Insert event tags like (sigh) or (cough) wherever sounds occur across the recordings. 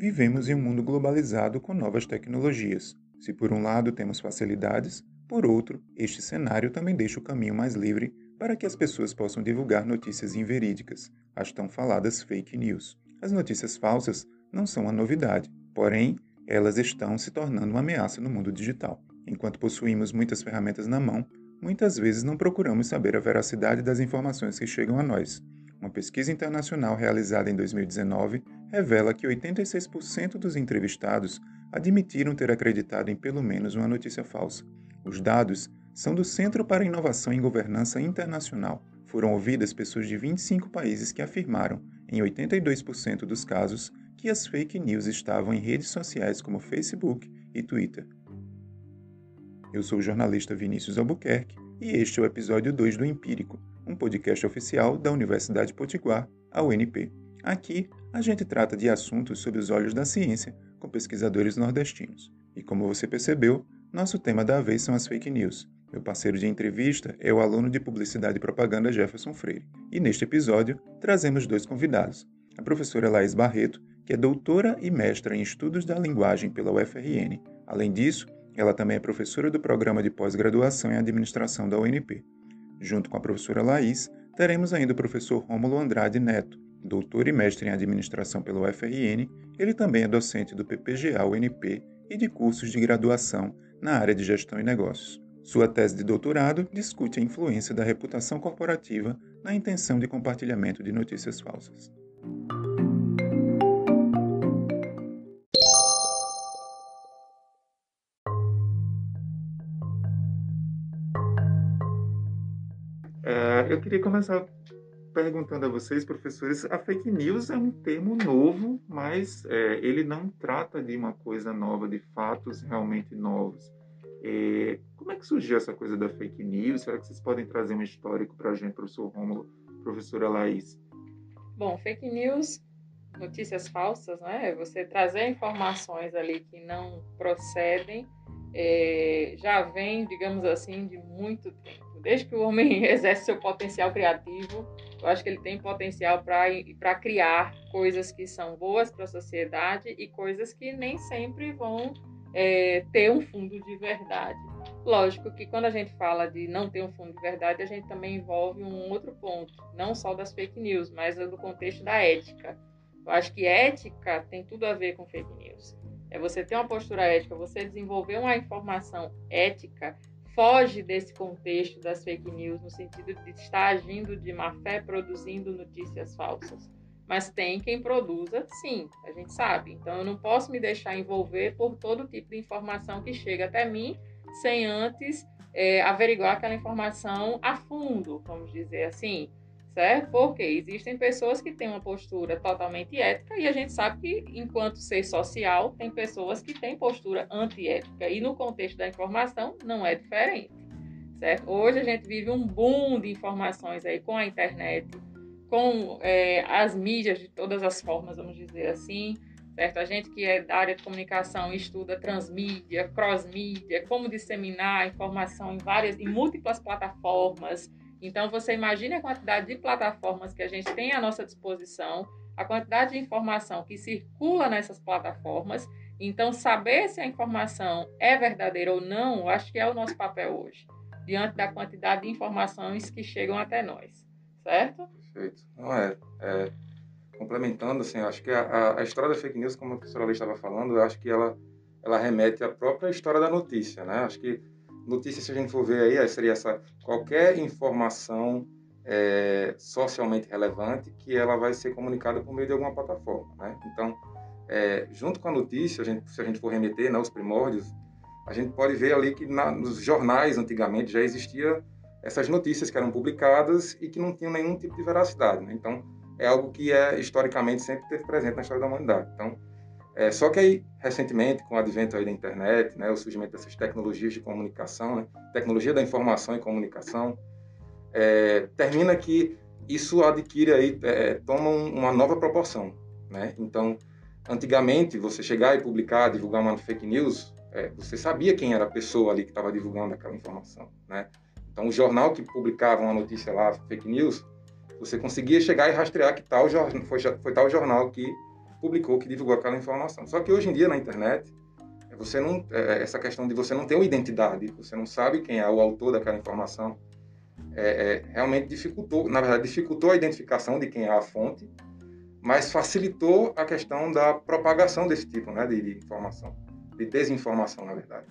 Vivemos em um mundo globalizado com novas tecnologias. Se por um lado temos facilidades, por outro, este cenário também deixa o caminho mais livre para que as pessoas possam divulgar notícias inverídicas, as tão faladas fake news. As notícias falsas não são uma novidade, porém, elas estão se tornando uma ameaça no mundo digital. Enquanto possuímos muitas ferramentas na mão, muitas vezes não procuramos saber a veracidade das informações que chegam a nós. Uma pesquisa internacional realizada em 2019 revela que 86% dos entrevistados admitiram ter acreditado em pelo menos uma notícia falsa. Os dados são do Centro para Inovação em Governança Internacional. Foram ouvidas pessoas de 25 países que afirmaram, em 82% dos casos, que as fake news estavam em redes sociais como Facebook e Twitter. Eu sou o jornalista Vinícius Albuquerque e este é o episódio 2 do Empírico, um podcast oficial da Universidade Potiguar, a UNP. Aqui, a gente trata de assuntos sob os olhos da ciência com pesquisadores nordestinos. E como você percebeu, nosso tema da vez são as fake news. Meu parceiro de entrevista é o aluno de Publicidade e Propaganda Jefferson Freire. E neste episódio, trazemos dois convidados. A professora Laís Barreto, que é doutora e mestra em Estudos da Linguagem pela UFRN. Além disso, ela também é professora do Programa de Pós-Graduação em Administração da UNP. Junto com a professora Laís, teremos ainda o professor Rômulo Andrade Neto, doutor e mestre em administração pela UFRN, ele também é docente do PPGA UNP e de cursos de graduação na área de gestão e negócios. Sua tese de doutorado discute a influência da reputação corporativa na intenção de compartilhamento de notícias falsas. É, eu queria começar perguntando a vocês, professores, a fake news é um termo novo, mas é, ele não trata de uma coisa nova, de fatos realmente novos. É, como é que surgiu essa coisa da fake news? Será que vocês podem trazer um histórico para a gente, professor Rômulo, professora Laís? Bom, fake news, notícias falsas, né? Você trazer informações ali que não procedem, é, já vem, digamos assim, de muito tempo desde que o homem (laughs) exerce seu potencial criativo, eu acho que ele tem potencial para criar coisas que são boas para a sociedade e coisas que nem sempre vão é, ter um fundo de verdade. Lógico que quando a gente fala de não ter um fundo de verdade, a gente também envolve um outro ponto, não só das fake news, mas do contexto da ética. Eu acho que ética tem tudo a ver com fake news. É você ter uma postura ética, você desenvolver uma informação ética foge desse contexto das fake news, no sentido de estar agindo de má fé, produzindo notícias falsas. Mas tem quem produza, sim, a gente sabe. Então eu não posso me deixar envolver por todo tipo de informação que chega até mim, sem antes é, averiguar aquela informação a fundo, vamos dizer assim certo? Porque existem pessoas que têm uma postura totalmente ética e a gente sabe que, enquanto ser social, tem pessoas que têm postura antiética e no contexto da informação não é diferente, certo? Hoje a gente vive um boom de informações aí com a internet, com é, as mídias de todas as formas, vamos dizer assim, certo? A gente que é da área de comunicação estuda transmídia, crossmídia, como disseminar informação em várias, em múltiplas plataformas, então, você imagine a quantidade de plataformas que a gente tem à nossa disposição, a quantidade de informação que circula nessas plataformas. Então, saber se a informação é verdadeira ou não, acho que é o nosso papel hoje, diante da quantidade de informações que chegam até nós, certo? Perfeito. Não é, é complementando, assim, acho que a, a, história da fake news, como a professora Lê estava falando, acho que ela, ela remete à própria história da notícia, né? Acho que notícia, se a gente for ver aí, seria essa qualquer informação é, socialmente relevante que ela vai ser comunicada por meio de alguma plataforma, né? Então, é, junto com a notícia, a gente, se a gente for remeter né, aos primórdios, a gente pode ver ali que na, nos jornais antigamente já existia essas notícias que eram publicadas e que não tinham nenhum tipo de veracidade. Né? Então, é algo que é historicamente sempre teve presente na história da humanidade. Então, é, só que aí, recentemente, com o advento aí da internet, né, o surgimento dessas tecnologias de comunicação, né, tecnologia da informação e comunicação, é, termina que isso adquire aí, é, toma uma nova proporção. Né? Então, antigamente, você chegar e publicar, divulgar uma fake news, é, você sabia quem era a pessoa ali que estava divulgando aquela informação. Né? Então, o jornal que publicava uma notícia lá, fake news, Você conseguia chegar e rastrear que tal foi, foi tal jornal que publicou, que divulgou aquela informação. Só que hoje em dia na internet, você não é, é, essa questão de você não ter uma identidade, você não sabe quem é o autor daquela informação, é, é, realmente dificultou, na verdade, dificultou a identificação de quem é a fonte, mas facilitou a questão da propagação desse tipo né, de, de informação, de desinformação, na verdade.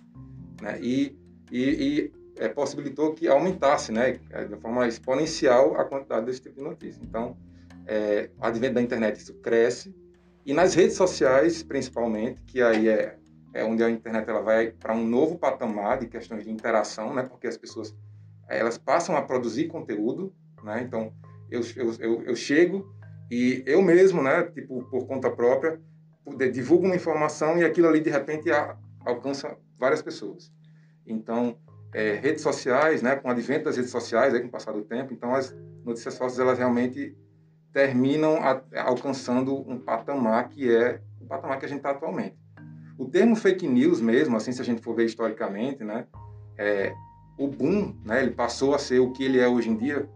Né? E, e, e é, possibilitou que aumentasse né, de forma exponencial a quantidade desse tipo de notícia. Então, é, advento da internet, isso cresce, e nas redes sociais, principalmente, que aí é é onde a internet ela vai para um novo patamar de questões de interação, né? Porque as pessoas elas passam a produzir conteúdo, né? Então eu, eu, eu, eu chego e eu mesmo, né? Tipo por conta própria, divulgo uma informação e aquilo ali de repente a, alcança várias pessoas. Então é, redes sociais, né? Com o advento das redes sociais, aí, com o passar do tempo, então as notícias falsas elas realmente terminam a, alcançando um patamar que é o patamar que a gente está atualmente. O termo fake news mesmo, assim, se a gente for ver historicamente, né, é, o boom, né, ele passou a ser o que ele é hoje em dia,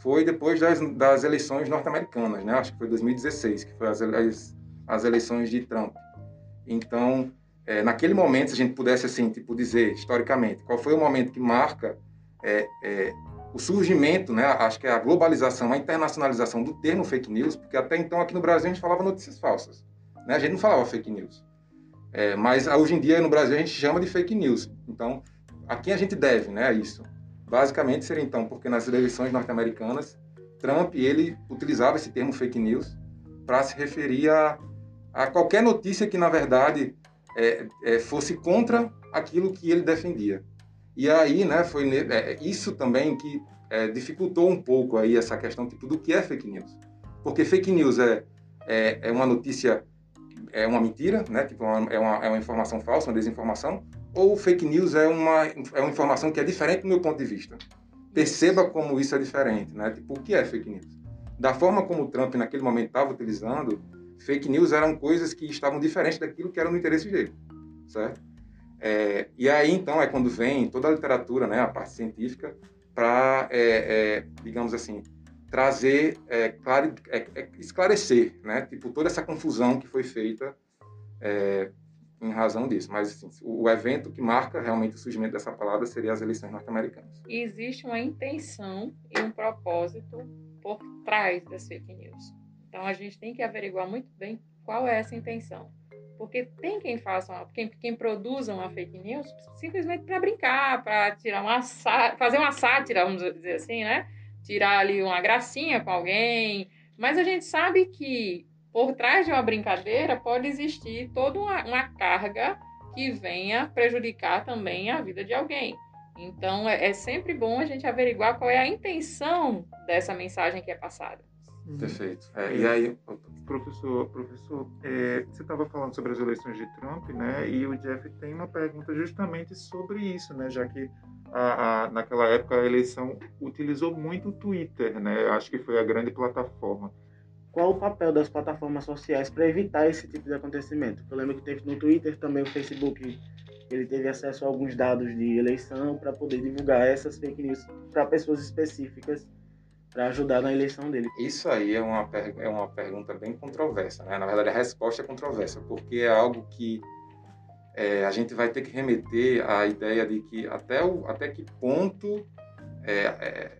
foi depois das, das eleições norte-americanas, né, acho que foi 2016, que foi as, as, as eleições de Trump. Então, é, naquele momento, se a gente pudesse, assim, tipo, dizer, historicamente, qual foi o momento que marca é, é, o surgimento, né, acho que é a globalização, a internacionalização do termo fake news, porque até então aqui no Brasil a gente falava notícias falsas, né, a gente não falava fake news. É, mas hoje em dia no Brasil a gente chama de fake news. Então, a quem a gente deve, né, isso? Basicamente seria então porque nas eleições norte-americanas, Trump ele utilizava esse termo fake news para se referir a, a, qualquer notícia que na verdade é, é, fosse contra aquilo que ele defendia. E aí, né, foi é, isso também que é, dificultou um pouco aí essa questão tipo do que é fake news, porque fake news é, é, é uma notícia é uma mentira, né? Tipo, é uma, é uma informação falsa, uma desinformação, ou fake news é uma, é uma informação que é diferente do meu ponto de vista. Perceba como isso é diferente, né? Tipo, o que é fake news? Da forma como o Trump naquele momento estava utilizando, fake news eram coisas que estavam diferentes daquilo que era no interesse dele, certo? É, e aí, então, é quando vem toda a literatura, né, a parte científica, para, é, é, digamos assim, trazer, é, claro, é, é, esclarecer, né? Tipo, toda essa confusão que foi feita em razão disso. Mas, assim, o, evento que marca realmente o surgimento dessa palavra seria as eleições norte-americanas. Existe uma intenção e um propósito por trás das fake news. Então, a gente tem que averiguar muito bem qual é essa intenção. Porque tem quem faça, uma, quem, quem produza uma fake news simplesmente para brincar, para tirar uma fazer uma sátira, vamos dizer assim, né? tirar ali uma gracinha com alguém, mas a gente sabe que por trás de uma brincadeira pode existir toda uma, uma carga que venha prejudicar também a vida de alguém. Então é, é, sempre bom a gente averiguar qual é a intenção dessa mensagem que é passada. Uhum. Perfeito. É, e aí, professor, professor, é, você estava falando sobre as eleições de Trump, né? E o Jeff tem uma pergunta justamente sobre isso, né? Já que a, a, naquela época a eleição utilizou muito o Twitter, né? Acho que foi a grande plataforma. Qual o papel das plataformas sociais para evitar esse tipo de acontecimento? Eu lembro que teve no Twitter também o Facebook, ele teve acesso a alguns dados de eleição para poder divulgar essas fake news para pessoas específicas para ajudar na eleição dele. Isso aí é uma, é uma pergunta bem controversa, né? Na verdade, a resposta é controversa, porque é algo que é, a gente vai ter que remeter à ideia de que até, o, até que ponto é, é,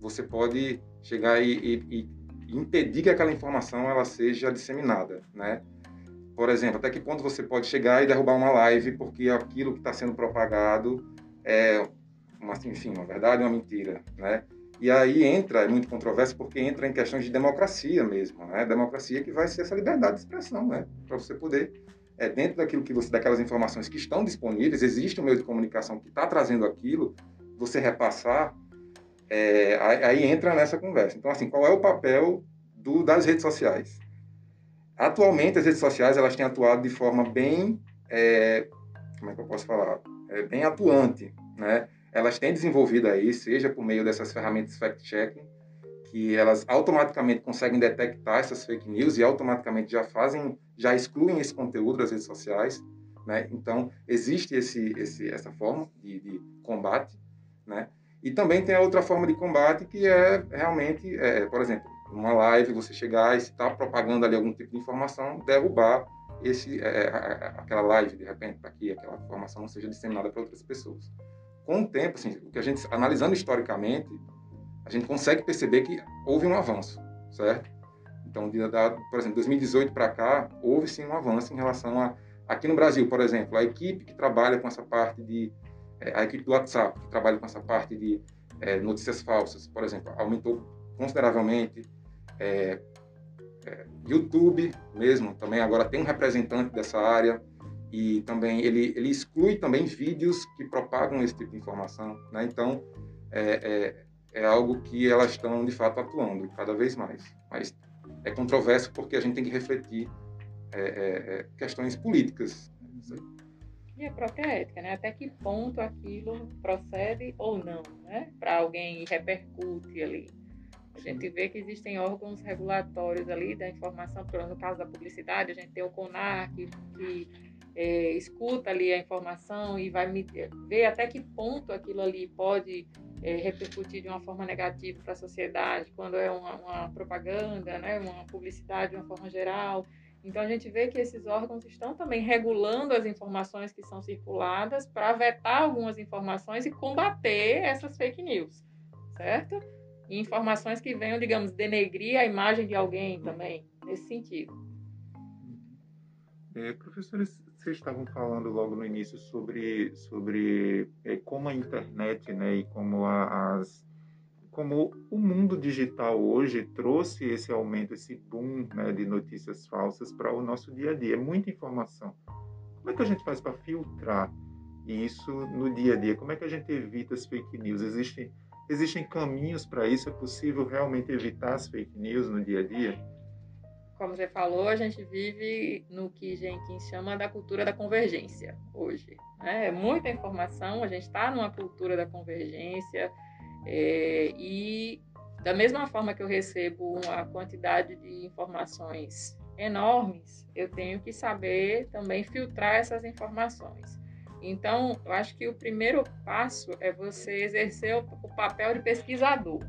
você pode chegar e, e, e, impedir que aquela informação ela seja disseminada, né? Por exemplo, até que ponto você pode chegar e derrubar uma live porque aquilo que está sendo propagado é, uma, enfim, uma verdade, uma mentira, né? E aí entra, é muito controverso, porque entra em questões de democracia mesmo, né? Democracia que vai ser essa liberdade de expressão, né? Para você poder é, dentro daquilo que você, daquelas informações que estão disponíveis, existe um meio de comunicação que está trazendo aquilo, você repassar, é, aí, entra nessa conversa. Então, assim, qual é o papel do, das redes sociais? Atualmente, as redes sociais elas têm atuado de forma bem, é, como é que eu posso falar, é, bem atuante, né? Elas têm desenvolvido aí, seja por meio dessas ferramentas fact-checking, que elas automaticamente conseguem detectar essas fake news e automaticamente já fazem, já excluem esse conteúdo das redes sociais, né? Então existe esse, esse essa forma de, de combate, né? E também tem a outra forma de combate que é realmente, é, por exemplo, numa live você chegar e se está propagando ali algum tipo de informação, derrubar esse, é, é aquela live de repente para que aquela informação não seja disseminada para outras pessoas. Com o tempo, assim, o que a gente analisando historicamente, a gente consegue perceber que houve um avanço, certo? Então, de, por exemplo, 2018 para cá, houve sim um avanço em relação a aqui no Brasil, por exemplo, a equipe que trabalha com essa parte de é, a equipe do WhatsApp que trabalha com essa parte de é, notícias falsas, por exemplo, aumentou consideravelmente. É, é, YouTube mesmo também agora tem um representante dessa área e também ele, ele exclui também vídeos que propagam esse tipo de informação, né? Então é, é, é algo que elas estão de fato atuando cada vez mais, mas é controverso porque a gente tem que refletir é, é, é questões políticas. E a própria ética, né? Até que ponto aquilo procede ou não, né? Para alguém repercute ali. A gente vê que existem órgãos regulatórios ali da informação, no caso da publicidade, a gente tem o CONAR, que, que é, escuta ali a informação e vai ver até que ponto aquilo ali pode é, repercutir de uma forma negativa para a sociedade, quando é uma, uma, propaganda, né, uma publicidade de uma forma geral. Então a gente vê que esses órgãos estão também regulando as informações que são circuladas para vetar algumas informações e combater essas fake news, certo? e informações que venham, digamos, denegrir a imagem de alguém também, nesse sentido. É, professores, vocês estavam falando logo no início sobre, sobre é, como a internet né, e como a, as como o mundo digital hoje trouxe esse aumento, esse boom né, de notícias falsas para o nosso dia a dia. É muita informação. Como é que a gente faz para filtrar isso no dia a dia? Como é que a gente evita as fake news? Existem Existem caminhos para isso? É possível realmente evitar as fake news no dia a dia? Como você falou, a gente vive no que Jenkins chama da cultura da convergência hoje. Né? É muita informação, a gente está numa cultura da convergência é, e da mesma forma que eu recebo uma quantidade de informações enormes, eu tenho que saber também filtrar essas informações. Então, eu acho que o primeiro passo é você exercer o papel de pesquisador,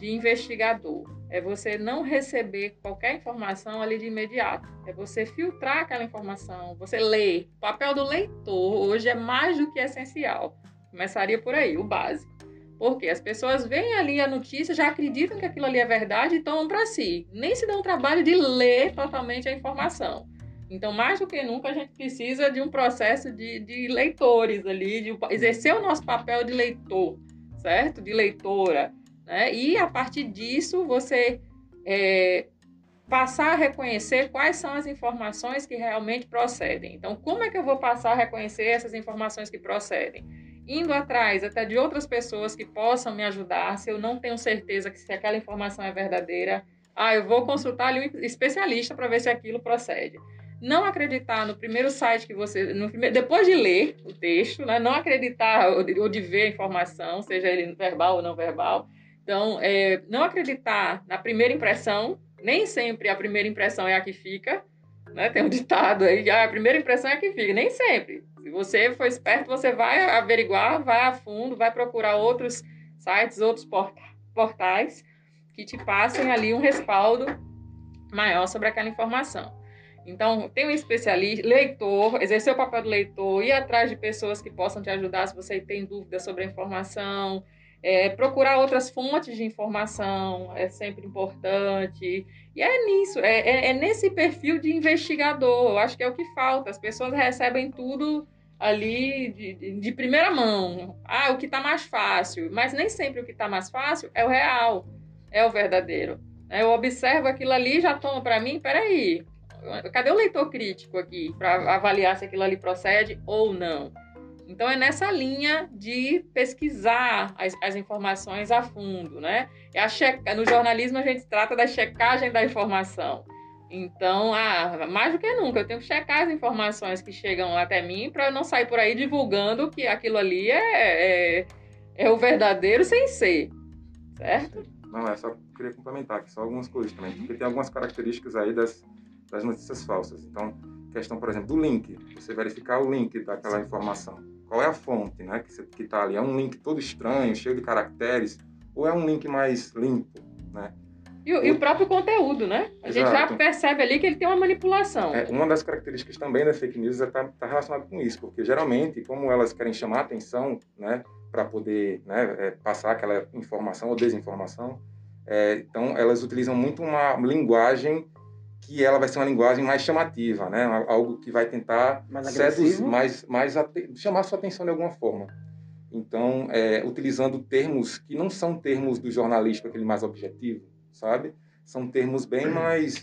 de investigador. É você não receber qualquer informação ali de imediato. É você filtrar aquela informação, você ler. O papel do leitor hoje é mais do que essencial. Começaria por aí, o básico. Porque as pessoas veem ali a notícia, já acreditam que aquilo ali é verdade e tomam para si. Nem se dão o trabalho de ler totalmente a informação. Então, mais do que nunca, a gente precisa de um processo de, de leitores ali, de exercer o nosso papel de leitor, certo? De leitora. Né? E, a partir disso, você é, passar a reconhecer quais são as informações que realmente procedem. Então, como é que eu vou passar a reconhecer essas informações que procedem? Indo atrás até de outras pessoas que possam me ajudar, se eu não tenho certeza que se aquela informação é verdadeira, ah, eu vou consultar ali um especialista para ver se aquilo procede não acreditar no primeiro site que você. No primeiro, depois de ler o texto, né, não acreditar ou de, ou de, ver a informação, seja ele verbal ou não verbal. Então, é, não acreditar na primeira impressão, nem sempre a primeira impressão é a que fica. Né? Tem um ditado aí, ah, a primeira impressão é a que fica. Nem sempre. Se você for esperto, você vai averiguar, vai a fundo, vai procurar outros sites, outros portais que te passem ali um respaldo maior sobre aquela informação. Então, tem um especialista, leitor, exercer o papel do leitor, ir atrás de pessoas que possam te ajudar se você tem dúvidas sobre a informação, é, procurar outras fontes de informação é sempre importante. E é nisso, é, é, é, nesse perfil de investigador, eu acho que é o que falta. As pessoas recebem tudo ali de, de primeira mão. Ah, o que está mais fácil. Mas nem sempre o que está mais fácil é o real, é o verdadeiro. Eu observo aquilo ali e já tomo para mim, peraí, Cadê o leitor crítico aqui para avaliar se aquilo ali procede ou não? Então é nessa linha de pesquisar as, as informações a fundo, né? É checa... No jornalismo a gente trata da checagem da informação. Então, ah, mais do que nunca, eu tenho que checar as informações que chegam até mim para não sair por aí divulgando que aquilo ali é, é, é o verdadeiro sem ser, certo? Não, é só queria complementar aqui só algumas coisas também, porque tem algumas características aí das, das notícias falsas. Então, questão, por exemplo, do link, você verificar o link daquela informação. Qual é a fonte, né? Que está ali. É um link todo estranho, cheio de caracteres, ou é um link mais limpo, né? E, o, e o próprio conteúdo, né? A Exato. gente já percebe ali que ele tem uma manipulação. É, uma das características também da fake news está é tá relacionada com isso, porque geralmente, como elas querem chamar atenção, né, para poder né, é, passar aquela informação ou desinformação, é, então elas utilizam muito uma linguagem que ela vai ser uma linguagem mais chamativa, né? Algo que vai tentar mais seduzir, mais, mais chamar sua atenção de alguma forma. Então, é, utilizando termos que não são termos do jornalístico, aquele mais objetivo, sabe? São termos bem (clears throat) mais,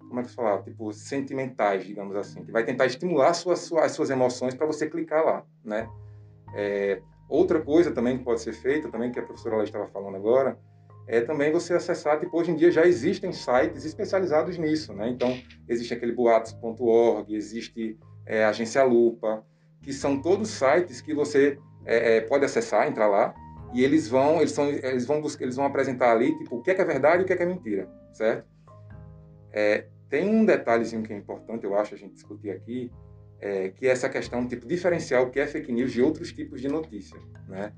como é que eu falar, tipo sentimentais, digamos assim, que vai tentar estimular suas suas, as suas emoções para você clicar lá, né? É, outra coisa também que pode ser feita, também que a professora estava falando agora, é também você acessar, tipo, hoje em dia já existem sites especializados nisso, né? Então, existe aquele boatos.org, existe é, Agência Lupa, que são todos sites que você é, é, pode acessar, entrar lá, e eles vão, eles, são, eles, vão buscar, eles vão apresentar ali, tipo, o que é, que é verdade e o que é, que é mentira, certo? É, tem um detalhezinho que é importante, eu acho, a gente discutir aqui, é, que é essa questão, tipo, diferencial que é fake news de outros tipos de notícia, né?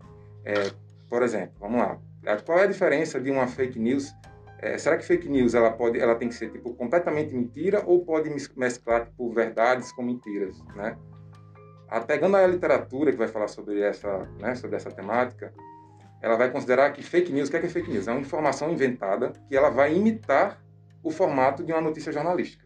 Por exemplo, vamos lá, qual é a diferença de uma fake news? É, será que fake news ela pode, ela tem que ser tipo completamente mentira ou pode mesclar tipo verdades com mentiras, né? A, pegando a literatura que vai falar sobre essa, né, sobre essa temática, ela vai considerar que fake news, o que é, que é fake news? É uma informação inventada que ela vai imitar o formato de uma notícia jornalística,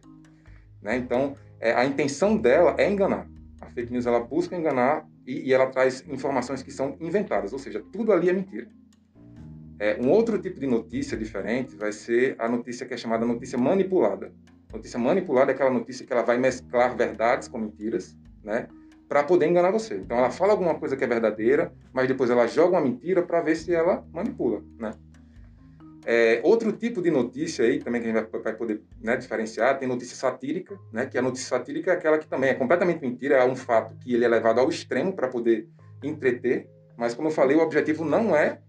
né? Então, é, a intenção dela é enganar. A fake news ela busca enganar e, e ela traz informações que são inventadas, ou seja, tudo ali é mentira. É, um outro tipo de notícia diferente vai ser a notícia que é chamada notícia manipulada. Notícia manipulada é aquela notícia que ela vai mesclar verdades com mentiras, né? Para poder enganar você. Então ela fala alguma coisa que é verdadeira, mas depois ela joga uma mentira para ver se ela manipula, né? É, outro tipo de notícia aí também que a gente vai, vai poder né, diferenciar tem notícia satírica, né? Que a notícia satírica é aquela que também é completamente mentira, é um fato que ele é levado ao extremo para poder entreter, mas como eu falei, o objetivo não é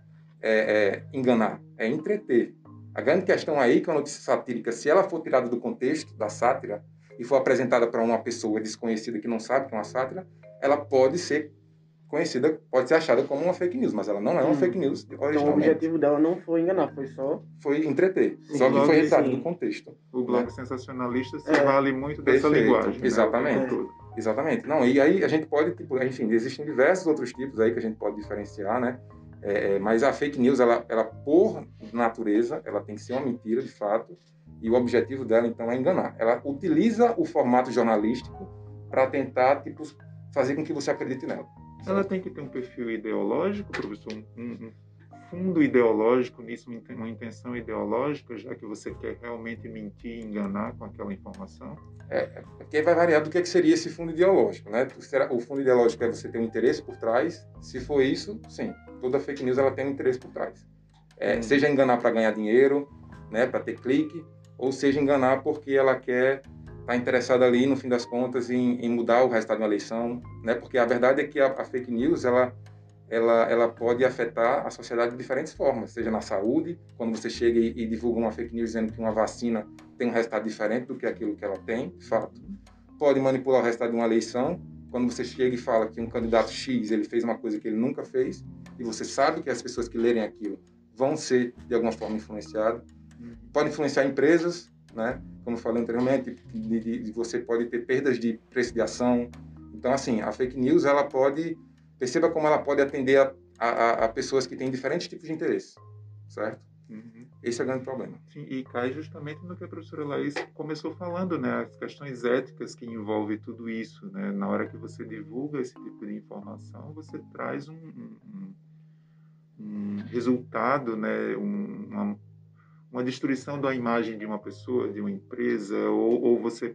é, é, enganar, é entreter. A grande questão aí é que a notícia satírica, se ela for tirada do contexto da sátira e for apresentada para uma pessoa desconhecida que não sabe que é uma sátira, ela pode ser conhecida, pode ser achada como uma fake news, mas ela não é uma hum. fake news originalmente. Então o objetivo dela não foi enganar, foi só... Foi entreter, sim. só que foi retirado do contexto. O blog né? sensacionalista se é. vale muito dessa Perfeito. linguagem. Né? Exatamente. Né? Exatamente. Não, e aí a gente pode, tipo, enfim, existem diversos outros tipos aí que a gente pode diferenciar, né? É, é, mas a fake news, ela, ela, por natureza, ela tem que ser uma mentira de fato, e o objetivo dela, então, é enganar. Ela utiliza o formato jornalístico para tentar tipo, fazer com que você acredite nela. Ela tem que ter um perfil ideológico, professor, um, um fundo ideológico nisso, uma intenção ideológica, já que você quer realmente mentir e enganar com aquela informação? É, é porque vai variar do que, é que seria esse fundo ideológico, né? O fundo ideológico é você ter um interesse por trás. Se for isso, sim, toda fake news ela tem um interesse por trás. É, hum. Seja enganar para ganhar dinheiro, né, para ter clique, ou seja enganar porque ela quer estar tá interessada ali, no fim das contas, em, em, mudar o resultado de uma eleição, né? Porque a verdade é que a, a fake news ela ela, ela pode afetar a sociedade de diferentes formas, seja na saúde, quando você chega e, e, divulga uma fake news dizendo que uma vacina tem um resultado diferente do que aquilo que ela tem, de fato. Pode manipular o resultado de uma eleição, quando você chega e fala que um candidato X ele fez uma coisa que ele nunca fez, e você sabe que as pessoas que lerem aquilo vão ser, de alguma forma, influenciadas. Pode influenciar empresas, né? como eu falei anteriormente, de, de, de você pode ter perdas de preço de ação. Então, assim, a fake news, ela pode perceba como ela pode atender a, a, a pessoas que têm diferentes tipos de interesse, certo? Uhum. Esse é o grande problema. Sim, e cai justamente no que a professora Laís começou falando, né? As questões éticas que envolvem tudo isso, né? Na hora que você divulga esse tipo de informação, você traz um, um, um resultado, né? Um, uma, uma destruição da imagem de uma pessoa, de uma empresa, ou, ou você,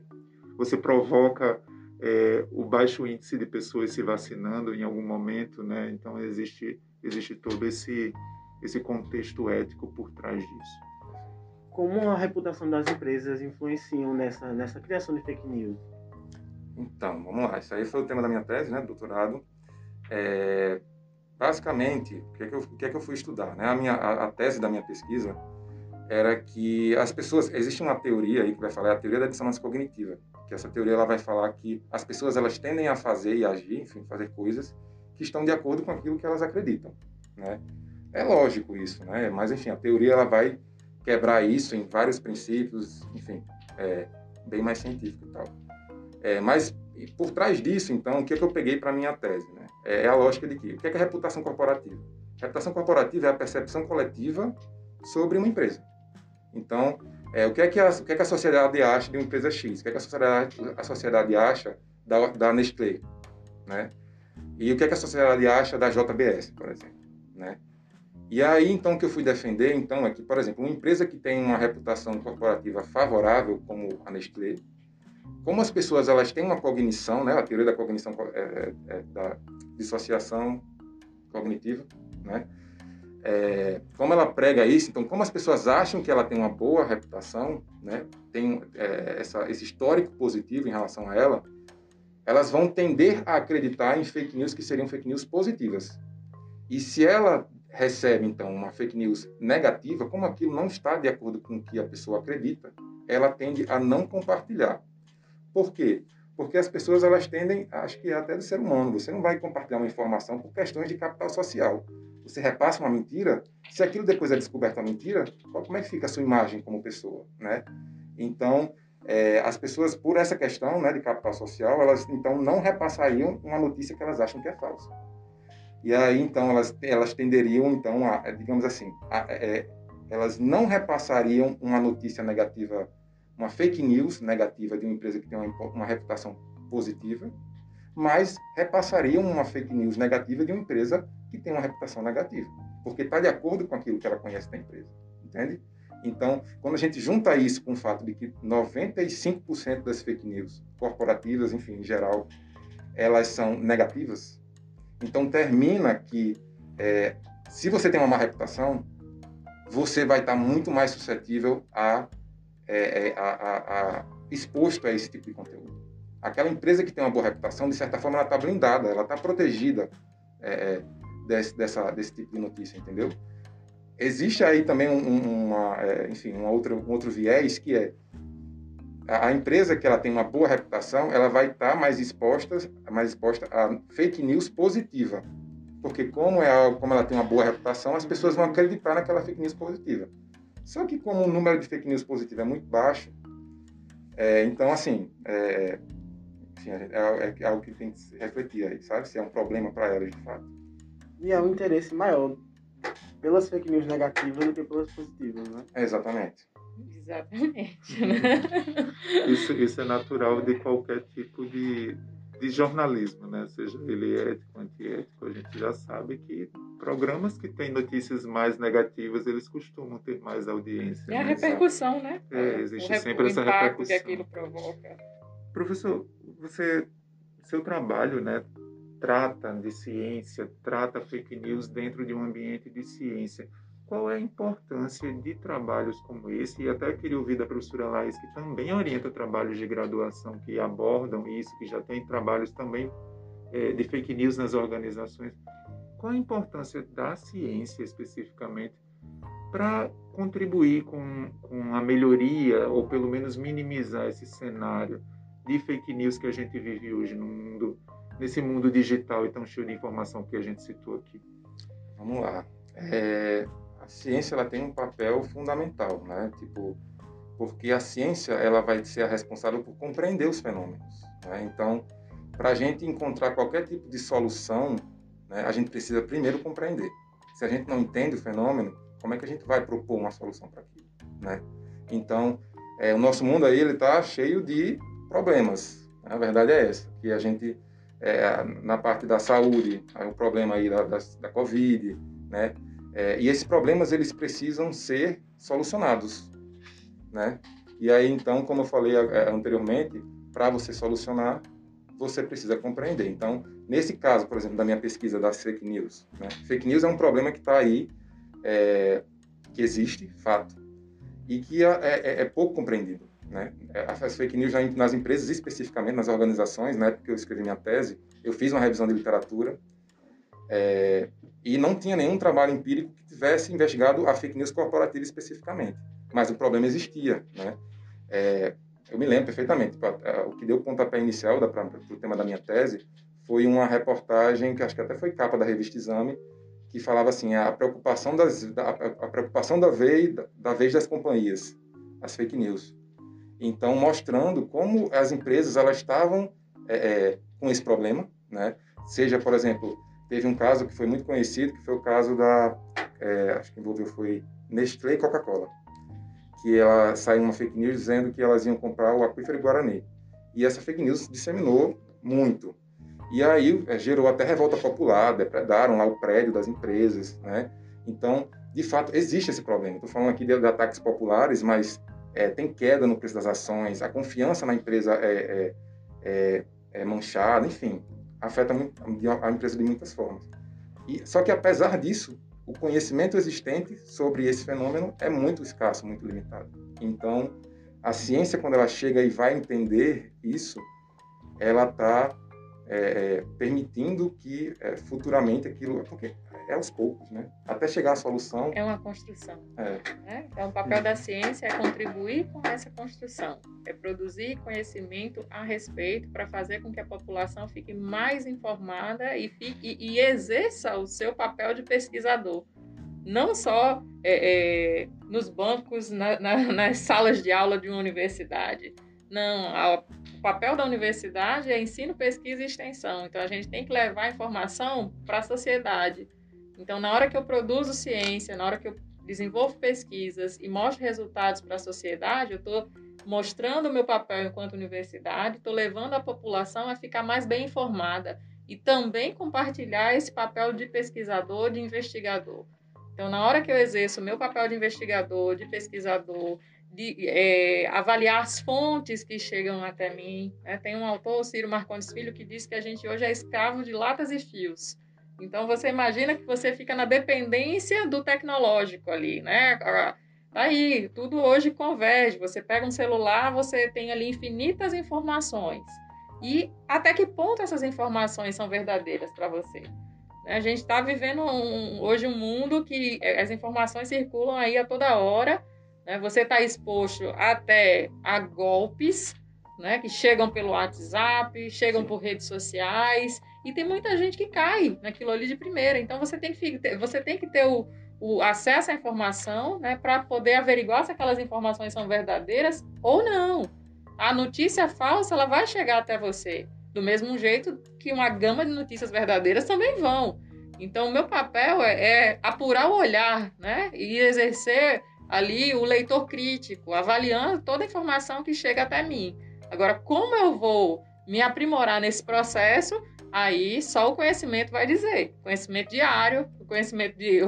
você provoca é, o baixo índice de pessoas se vacinando em algum momento, né? Então existe existe todo esse esse contexto ético por trás disso. Como a reputação das empresas influenciam nessa nessa criação de fake news? Então, vamos lá. Isso aí foi o tema da minha tese, né, doutorado. É, basicamente, o que, é que, eu, o que é que eu fui estudar? Né? A, minha, a, a tese da minha pesquisa era que as pessoas existe uma teoria aí que vai falar é a teoria da dissonância cognitiva que essa teoria ela vai falar que as pessoas elas tendem a fazer e agir enfim fazer coisas que estão de acordo com aquilo que elas acreditam né? É lógico isso né? Mas enfim a teoria ela vai quebrar isso em vários princípios enfim é bem mais científico e tal. É, mas por trás disso então o que, é que eu peguei para minha tese né? É a lógica de que o que é, que é reputação corporativa? Reputação corporativa é a percepção coletiva sobre uma empresa então, é, o, que é que a, o que é que a sociedade acha de uma empresa X? O que é que a sociedade, a sociedade acha da, da Nestlé? Né? E o que é que a sociedade acha da JBS, por exemplo? Né? E aí, então, o que eu fui defender, então, é que, por exemplo, uma empresa que tem uma reputação corporativa favorável, como a Nestlé, como as pessoas elas têm uma cognição, né, a teoria da cognição, é, é, é da dissociação cognitiva, né, é, como ela prega isso, então como as pessoas acham que ela tem uma boa reputação, né, tem é, essa, esse histórico positivo em relação a ela, elas vão tender a acreditar em fake news que seriam fake news positivas. E se ela recebe então uma fake news negativa, como aquilo não está de acordo com o que a pessoa acredita, ela tende a não compartilhar. Por quê? Porque as pessoas elas tendem, acho que é até do ser humano, você não vai compartilhar uma informação por questões de capital social você repassa uma mentira, se aquilo depois é descoberto a mentira, como é que fica a sua imagem como pessoa, né? Então, é, as pessoas, por essa questão né, de capital social, elas então não repassariam uma notícia que elas acham que é falsa. E aí, então, elas, elas tenderiam, então, a, digamos assim, a, é, elas não repassariam uma notícia negativa, uma fake news negativa de uma empresa que tem uma, uma reputação positiva, mas repassariam uma fake news negativa de uma empresa que tem uma reputação negativa, porque está de acordo com aquilo que ela conhece da empresa, entende? Então, quando a gente junta isso com o fato de que 95% das fake news corporativas, enfim, em geral, elas são negativas, então termina que é, se você tem uma má reputação, você vai estar muito mais suscetível a, é, é a, a, a exposto a esse tipo de conteúdo aquela empresa que tem uma boa reputação, de certa forma, ela está blindada, ela está protegida é, é, desse, dessa, desse tipo de notícia, entendeu? Existe aí também um, uma, é, enfim, uma outra, um outro viés que é a, empresa que ela tem uma boa reputação, ela vai estar tá mais exposta, mais exposta a fake news positiva, porque como é como ela tem uma boa reputação, as pessoas vão acreditar naquela fake news positiva. Só que como o número de fake news positiva é muito baixo, é, então assim, é, enfim, é, é, é algo que tem que se refletir aí, sabe? Se é um problema para elas de fato. E é um interesse maior pelas fake news negativas do que pelas positivas, né? exatamente. Exatamente. Né? isso, isso é natural de qualquer tipo de, de jornalismo, né? Seja ele ético, antiético, a gente já sabe que programas que têm notícias mais negativas, eles costumam ter mais audiência. É a né? repercussão, né? É, existe o sempre essa repercussão. que aquilo provoca. Professor, você, seu trabalho, né, trata de ciência, trata fake news dentro de um ambiente de ciência. Qual é a importância de trabalhos como esse? E até queria ouvir da professora Laís, que também orienta trabalhos de graduação que abordam isso, que já tem trabalhos também é, de fake news nas organizações. Qual a importância da ciência especificamente para contribuir com, com a melhoria, ou pelo menos minimizar esse cenário? de fake news que a gente vive hoje no mundo, nesse mundo digital e tão cheio de informação que a gente citou aqui? Vamos lá. É, a ciência ela tem um papel fundamental, né? Tipo, porque a ciência ela vai ser a responsável por compreender os fenômenos. Né? Então, para a gente encontrar qualquer tipo de solução, né, a gente precisa primeiro compreender. Se a gente não entende o fenômeno, como é que a gente vai propor uma solução para aquilo? Né? Então, é, o nosso mundo aí ele está cheio de problemas. A verdade é essa, que a gente, é, na parte da saúde, o problema aí da, da, da Covid, né? É, e esses problemas, eles precisam ser solucionados, né? E aí, então, como eu falei é, anteriormente, para você solucionar, você precisa compreender. Então, nesse caso, por exemplo, da minha pesquisa das fake news, né? fake news é um problema que está aí, é, que existe, fato, e que é, é, é pouco compreendido. Né? As fake news nas empresas, especificamente nas organizações, né? porque eu escrevi minha tese, eu fiz uma revisão de literatura é, e não tinha nenhum trabalho empírico que tivesse investigado a fake news corporativa especificamente. mas o problema existia, né? É, eu me lembro perfeitamente, tipo, o que deu o pontapé inicial para o tema da minha tese foi uma reportagem que acho que até foi capa da revista Exame, que falava assim a preocupação das da, a preocupação da vez da vez das companhias, as fake news. Então mostrando como as empresas elas estavam é, é, com esse problema, né? Seja por exemplo teve um caso que foi muito conhecido que foi o caso da é, acho que envolveu foi Nestlé e Coca-Cola que ela saiu uma fake news dizendo que elas iam comprar o aquífero Guarani. E essa fake news disseminou muito. E aí é, gerou até revolta popular, depredaram lá o prédio das empresas, né? Então, de fato, existe esse problema. Estou falando aqui de, de, ataques populares, mas é, tem queda no preço das ações, a confiança na empresa é, é, é, é manchada, enfim, afeta muito, a empresa de muitas formas. E, só que, apesar disso, o conhecimento existente sobre esse fenômeno é muito escasso, muito limitado. Então, a ciência, quando ela chega e vai entender isso, ela está é, é, permitindo que é, futuramente aquilo. Porque é aos poucos, né? Até chegar à solução. É uma construção. É. Né? Então, o papel da ciência é contribuir com essa construção, é produzir conhecimento a respeito para fazer com que a população fique mais informada e, fique, e, e exerça o seu papel de pesquisador. Não só é, é, nos bancos, na, na, nas salas de aula de uma universidade. Não, a, papel da universidade é ensino, pesquisa e extensão. Então, a gente tem que levar a informação para a sociedade então, na hora que eu produzo ciência, na hora que eu desenvolvo pesquisas e mostro resultados para a sociedade, eu estou mostrando o meu papel enquanto universidade, estou levando a população a ficar mais bem informada e também compartilhar esse papel de pesquisador, de investigador. Então, na hora que eu exerço o meu papel de investigador, de pesquisador, de é, avaliar as fontes que chegam até mim, né? tem um autor, Ciro Marcondes Filho, que diz que a gente hoje é escravo de latas e fios. Então você imagina que você fica na dependência do tecnológico ali, né? Tá aí, tudo hoje converge. Você pega um celular, você tem ali infinitas informações. E até que ponto essas informações são verdadeiras para você? A gente está vivendo um, hoje um mundo que é, as informações circulam aí a toda hora. Né? Você está exposto até a golpes, né? Que chegam pelo WhatsApp, chegam por redes sociais e tem muita gente que cai naquilo ali de primeira. Então você tem que, você tem que ter o, o acesso à informação né, para poder averiguar se aquelas informações são verdadeiras ou não. A notícia falsa ela vai chegar até você. Do mesmo jeito que uma gama de notícias verdadeiras também vão. Então, o meu papel é, é apurar o olhar né, e exercer ali o leitor crítico, avaliando toda a informação que chega até mim. Agora, como eu vou me aprimorar nesse processo? Aí só o conhecimento vai dizer. Conhecimento diário, conhecimento de,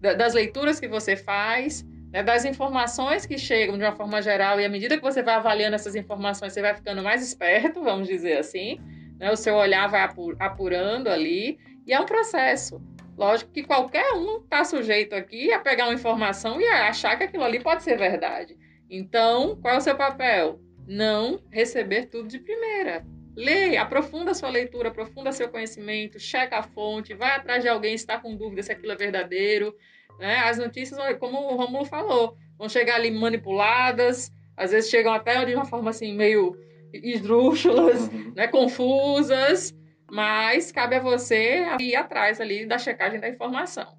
das leituras que você faz, né, das informações que chegam de uma forma geral, e à medida que você vai avaliando essas informações, você vai ficando mais esperto, vamos dizer assim. Né, o seu olhar vai apurando ali, e é um processo. Lógico que qualquer um está sujeito aqui a pegar uma informação e a achar que aquilo ali pode ser verdade. Então, qual é o seu papel? Não receber tudo de primeira Lê, aprofunda sua leitura, aprofunda seu conhecimento, checa a fonte, vai atrás de alguém se está com dúvida se aquilo é verdadeiro. Né? As notícias, como o Romulo falou, vão chegar ali manipuladas, às vezes chegam até de uma forma assim meio esdrúxulas, uhum. né? confusas, mas cabe a você ir atrás ali da checagem da informação.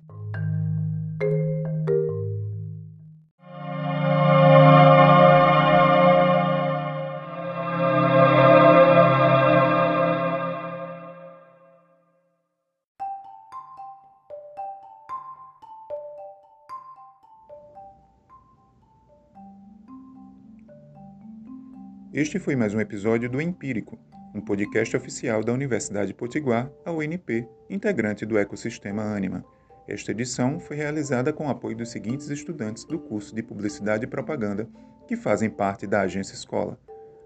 Este foi mais um episódio do Empírico, um podcast oficial da Universidade Potiguar, a UNP, integrante do ecossistema Anima. Esta edição foi realizada com o apoio dos seguintes estudantes do curso de Publicidade e Propaganda, que fazem parte da Agência Escola: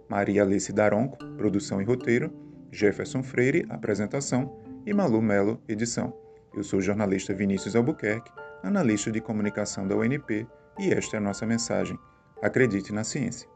Maria Alice Daronco, produção e roteiro, Jefferson Freire, apresentação e Malu Melo, edição. Eu sou o jornalista Vinícius Albuquerque, analista de comunicação da UNP, e esta é a nossa mensagem. Acredite na ciência.